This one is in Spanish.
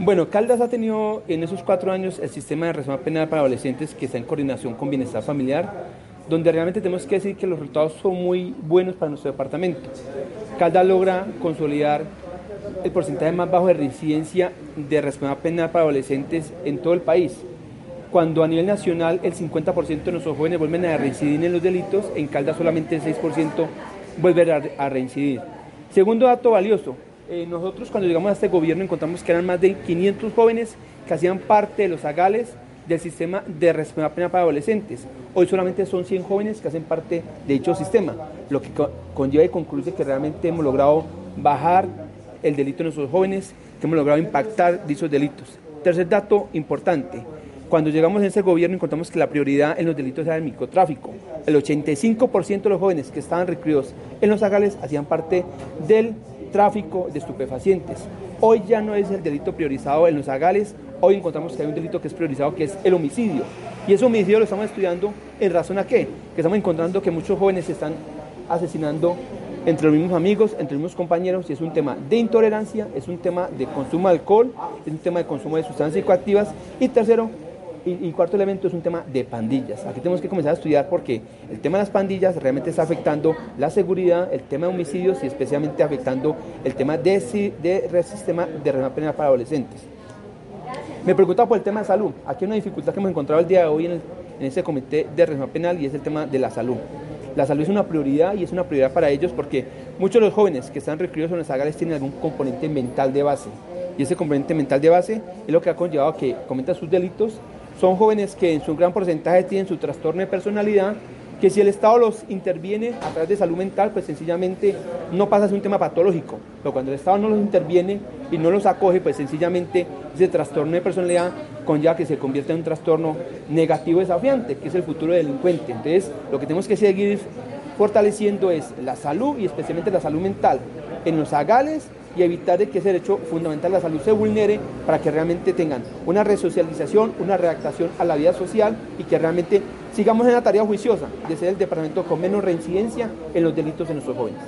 Bueno, Caldas ha tenido en esos cuatro años el sistema de reforma penal para adolescentes que está en coordinación con bienestar familiar, donde realmente tenemos que decir que los resultados son muy buenos para nuestro departamento. Caldas logra consolidar el porcentaje más bajo de reincidencia de reforma penal para adolescentes en todo el país. Cuando a nivel nacional el 50% de nuestros jóvenes vuelven a reincidir en los delitos, en Caldas solamente el 6% vuelve a reincidir. Segundo dato valioso, eh, nosotros cuando llegamos a este gobierno encontramos que eran más de 500 jóvenes que hacían parte de los agales del sistema de respuesta penal para adolescentes. Hoy solamente son 100 jóvenes que hacen parte de dicho sistema, lo que conlleva y concluye que realmente hemos logrado bajar el delito de nuestros jóvenes, que hemos logrado impactar dichos delitos. Tercer dato importante, cuando llegamos a ese gobierno encontramos que la prioridad en los delitos era el microtráfico. El 85% de los jóvenes que estaban recluidos en los agales hacían parte del tráfico de estupefacientes. Hoy ya no es el delito priorizado en los agales, hoy encontramos que hay un delito que es priorizado, que es el homicidio. Y ese homicidio lo estamos estudiando en razón a qué? Que estamos encontrando que muchos jóvenes se están asesinando entre los mismos amigos, entre los mismos compañeros, y es un tema de intolerancia, es un tema de consumo de alcohol, es un tema de consumo de sustancias psicoactivas, y tercero, y, cuarto elemento es un tema de pandillas. Aquí tenemos que comenzar a estudiar porque el tema de las pandillas realmente está afectando la seguridad, el tema de homicidios y especialmente afectando el tema de, de, sistema de reforma penal para adolescentes. Me preguntaba por el tema de salud. Aquí hay una dificultad que hemos encontrado el día de hoy en, en ese comité de reforma penal y es el tema de la salud. La salud es una prioridad y es una prioridad para ellos porque muchos de los jóvenes que están recluidos en las agales tienen algún componente mental de base. Y ese componente mental de base es lo que ha conllevado que cometan sus delitos son jóvenes que en su gran porcentaje tienen su trastorno de personalidad, que si el Estado los interviene a través de salud mental, pues sencillamente no pasa a ser un tema patológico. Pero cuando el Estado no los interviene y no los acoge, pues sencillamente ese trastorno de personalidad conlleva que se convierte en un trastorno negativo desafiante, que es el futuro delincuente. Entonces, lo que tenemos que seguir fortaleciendo es la salud y especialmente la salud mental en los agales y evitar que ese derecho fundamental a la salud se vulnere para que realmente tengan una resocialización, una readaptación a la vida social y que realmente sigamos en la tarea juiciosa de ser el departamento con menos reincidencia en los delitos de nuestros jóvenes.